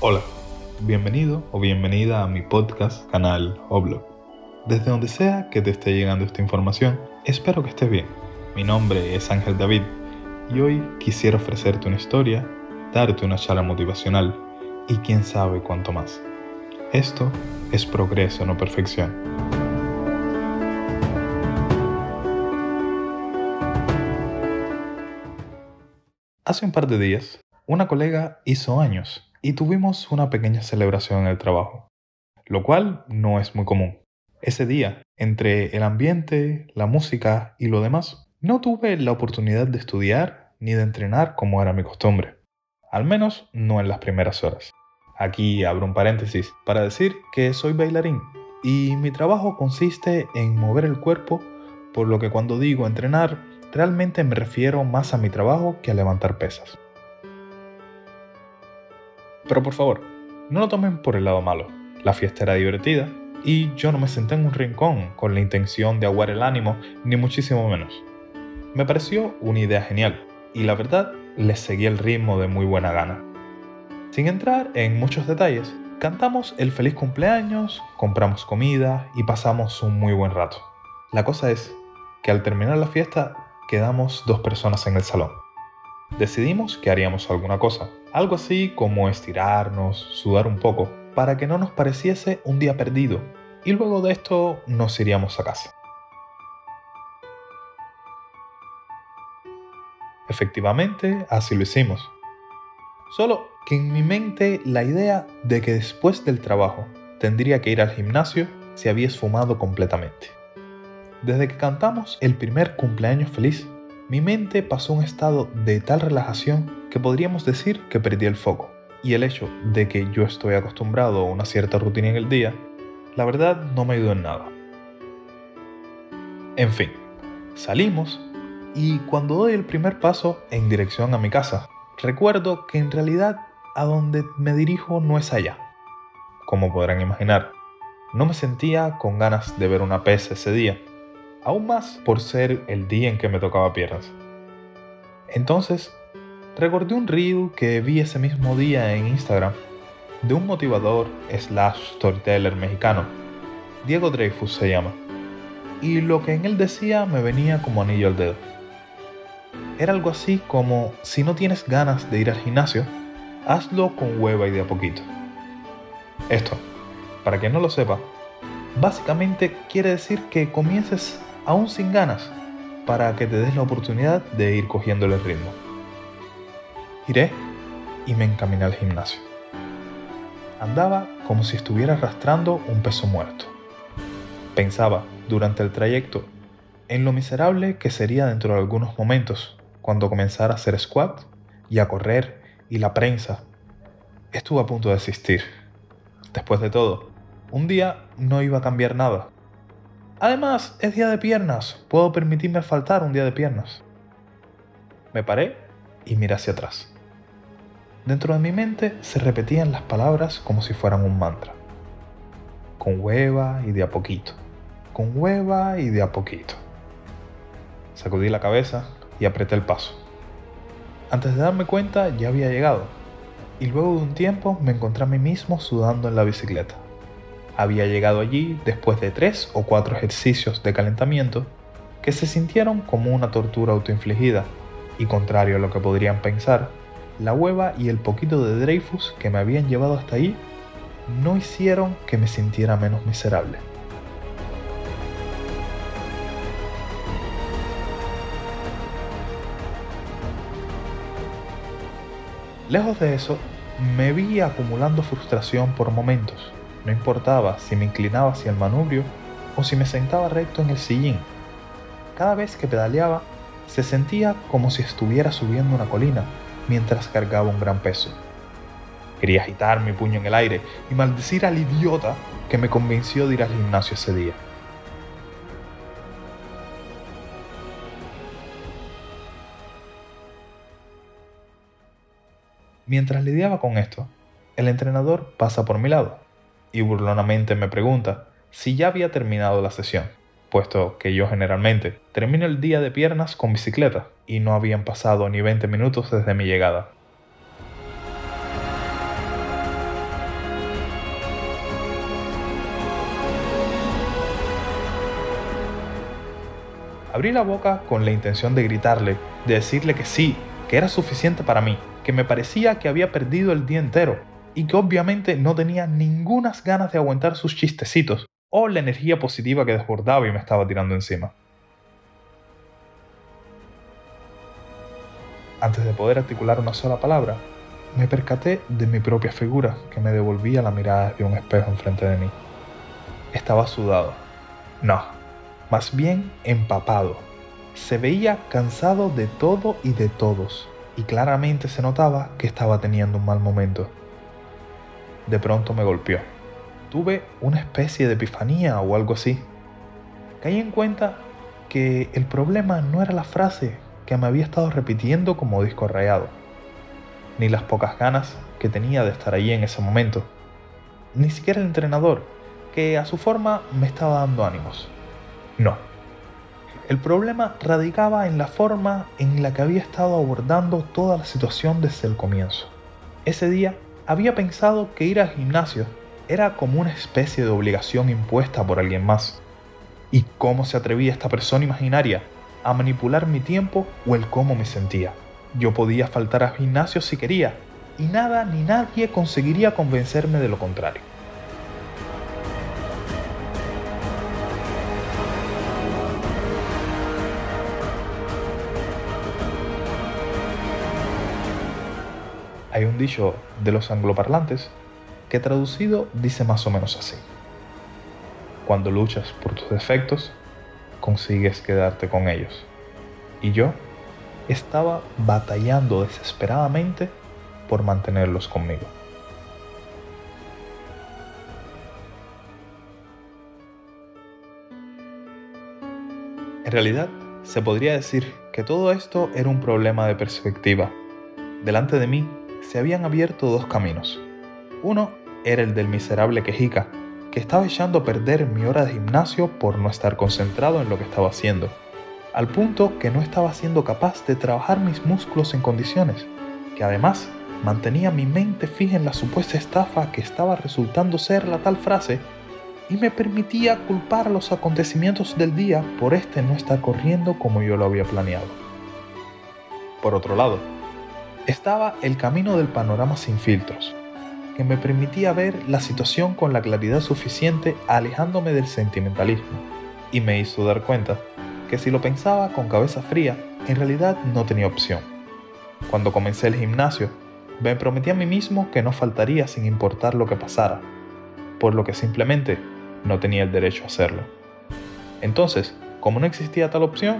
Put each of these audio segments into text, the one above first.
Hola, bienvenido o bienvenida a mi podcast, canal o blog. Desde donde sea que te esté llegando esta información, espero que estés bien. Mi nombre es Ángel David y hoy quisiera ofrecerte una historia, darte una charla motivacional y quién sabe cuánto más. Esto es progreso, no perfección. Hace un par de días, una colega hizo años y tuvimos una pequeña celebración en el trabajo, lo cual no es muy común. Ese día, entre el ambiente, la música y lo demás, no tuve la oportunidad de estudiar ni de entrenar como era mi costumbre, al menos no en las primeras horas. Aquí abro un paréntesis para decir que soy bailarín y mi trabajo consiste en mover el cuerpo, por lo que cuando digo entrenar, realmente me refiero más a mi trabajo que a levantar pesas. Pero por favor, no lo tomen por el lado malo. La fiesta era divertida y yo no me senté en un rincón con la intención de aguar el ánimo, ni muchísimo menos. Me pareció una idea genial y la verdad les seguí el ritmo de muy buena gana. Sin entrar en muchos detalles, cantamos el feliz cumpleaños, compramos comida y pasamos un muy buen rato. La cosa es que al terminar la fiesta quedamos dos personas en el salón. Decidimos que haríamos alguna cosa, algo así como estirarnos, sudar un poco, para que no nos pareciese un día perdido, y luego de esto nos iríamos a casa. Efectivamente, así lo hicimos. Solo que en mi mente la idea de que después del trabajo tendría que ir al gimnasio se había esfumado completamente. Desde que cantamos el primer cumpleaños feliz, mi mente pasó un estado de tal relajación que podríamos decir que perdí el foco. Y el hecho de que yo estoy acostumbrado a una cierta rutina en el día, la verdad no me ayudó en nada. En fin, salimos y cuando doy el primer paso en dirección a mi casa, recuerdo que en realidad a donde me dirijo no es allá. Como podrán imaginar, no me sentía con ganas de ver una pesa ese día, aún más por ser el día en que me tocaba piernas. Entonces recordé un reel que vi ese mismo día en Instagram de un motivador slash storyteller mexicano, Diego Dreyfus se llama, y lo que en él decía me venía como anillo al dedo. Era algo así como, si no tienes ganas de ir al gimnasio, hazlo con hueva y de a poquito. Esto, para quien no lo sepa, básicamente quiere decir que comiences aún sin ganas para que te des la oportunidad de ir cogiendo el ritmo. Giré y me encaminé al gimnasio. Andaba como si estuviera arrastrando un peso muerto. Pensaba durante el trayecto en lo miserable que sería dentro de algunos momentos cuando comenzara a hacer squat y a correr y la prensa. Estuve a punto de desistir. Después de todo, un día no iba a cambiar nada. Además, es día de piernas. Puedo permitirme faltar un día de piernas. Me paré y miré hacia atrás. Dentro de mi mente se repetían las palabras como si fueran un mantra. Con hueva y de a poquito. Con hueva y de a poquito. Sacudí la cabeza y apreté el paso. Antes de darme cuenta ya había llegado y luego de un tiempo me encontré a mí mismo sudando en la bicicleta. Había llegado allí después de tres o cuatro ejercicios de calentamiento que se sintieron como una tortura autoinfligida y contrario a lo que podrían pensar, la hueva y el poquito de Dreyfus que me habían llevado hasta ahí no hicieron que me sintiera menos miserable. Lejos de eso, me vi acumulando frustración por momentos. No importaba si me inclinaba hacia el manubrio o si me sentaba recto en el sillín. Cada vez que pedaleaba, se sentía como si estuviera subiendo una colina mientras cargaba un gran peso. Quería agitar mi puño en el aire y maldecir al idiota que me convenció de ir al gimnasio ese día. Mientras lidiaba con esto, el entrenador pasa por mi lado y burlonamente me pregunta si ya había terminado la sesión, puesto que yo generalmente termino el día de piernas con bicicleta y no habían pasado ni 20 minutos desde mi llegada. Abrí la boca con la intención de gritarle, de decirle que sí, que era suficiente para mí, que me parecía que había perdido el día entero y que obviamente no tenía ningunas ganas de aguantar sus chistecitos o la energía positiva que desbordaba y me estaba tirando encima. Antes de poder articular una sola palabra, me percaté de mi propia figura que me devolvía la mirada de un espejo enfrente de mí. Estaba sudado. No, más bien empapado. Se veía cansado de todo y de todos, y claramente se notaba que estaba teniendo un mal momento. De pronto me golpeó. Tuve una especie de epifanía o algo así. Caí en cuenta que el problema no era la frase que me había estado repitiendo como disco rayado, ni las pocas ganas que tenía de estar allí en ese momento, ni siquiera el entrenador, que a su forma me estaba dando ánimos. No. El problema radicaba en la forma en la que había estado abordando toda la situación desde el comienzo. Ese día había pensado que ir al gimnasio era como una especie de obligación impuesta por alguien más. ¿Y cómo se atrevía esta persona imaginaria a manipular mi tiempo o el cómo me sentía? Yo podía faltar al gimnasio si quería, y nada ni nadie conseguiría convencerme de lo contrario. Hay un dicho de los angloparlantes que traducido dice más o menos así. Cuando luchas por tus defectos, consigues quedarte con ellos. Y yo estaba batallando desesperadamente por mantenerlos conmigo. En realidad, se podría decir que todo esto era un problema de perspectiva. Delante de mí se habían abierto dos caminos. Uno era el del miserable quejica, que estaba echando a perder mi hora de gimnasio por no estar concentrado en lo que estaba haciendo, al punto que no estaba siendo capaz de trabajar mis músculos en condiciones, que además mantenía mi mente fija en la supuesta estafa que estaba resultando ser la tal frase y me permitía culpar los acontecimientos del día por este no estar corriendo como yo lo había planeado. Por otro lado, estaba el camino del panorama sin filtros, que me permitía ver la situación con la claridad suficiente alejándome del sentimentalismo, y me hizo dar cuenta que si lo pensaba con cabeza fría, en realidad no tenía opción. Cuando comencé el gimnasio, me prometí a mí mismo que no faltaría sin importar lo que pasara, por lo que simplemente no tenía el derecho a hacerlo. Entonces, como no existía tal opción,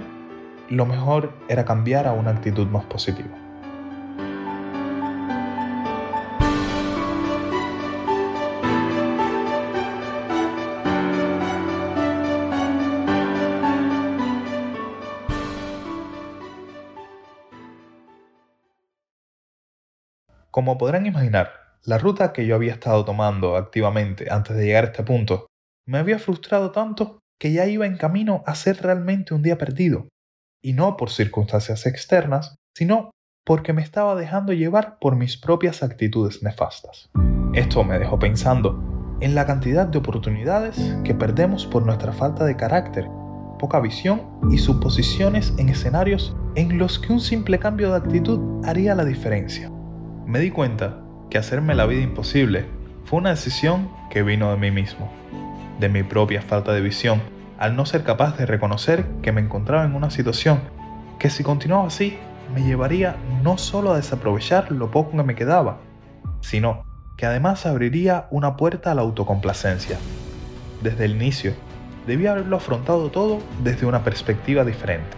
lo mejor era cambiar a una actitud más positiva. Como podrán imaginar, la ruta que yo había estado tomando activamente antes de llegar a este punto me había frustrado tanto que ya iba en camino a ser realmente un día perdido, y no por circunstancias externas, sino porque me estaba dejando llevar por mis propias actitudes nefastas. Esto me dejó pensando en la cantidad de oportunidades que perdemos por nuestra falta de carácter, poca visión y suposiciones en escenarios en los que un simple cambio de actitud haría la diferencia me di cuenta que hacerme la vida imposible fue una decisión que vino de mí mismo, de mi propia falta de visión, al no ser capaz de reconocer que me encontraba en una situación que si continuaba así me llevaría no solo a desaprovechar lo poco que me quedaba, sino que además abriría una puerta a la autocomplacencia. Desde el inicio, debía haberlo afrontado todo desde una perspectiva diferente.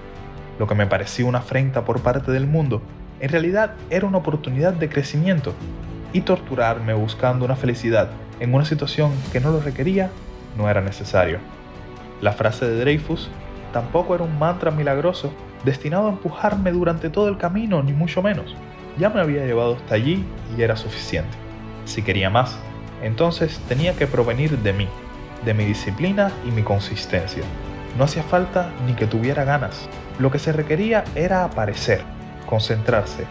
Lo que me parecía una afrenta por parte del mundo en realidad era una oportunidad de crecimiento y torturarme buscando una felicidad en una situación que no lo requería no era necesario. La frase de Dreyfus tampoco era un mantra milagroso destinado a empujarme durante todo el camino, ni mucho menos. Ya me había llevado hasta allí y era suficiente. Si quería más, entonces tenía que provenir de mí, de mi disciplina y mi consistencia. No hacía falta ni que tuviera ganas. Lo que se requería era aparecer, concentrarse,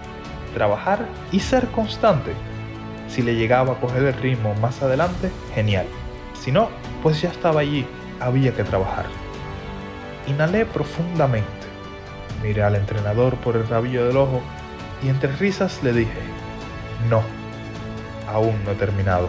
trabajar y ser constante. Si le llegaba a coger el ritmo más adelante, genial. Si no, pues ya estaba allí, había que trabajar. Inhalé profundamente, miré al entrenador por el rabillo del ojo y entre risas le dije, no, aún no he terminado.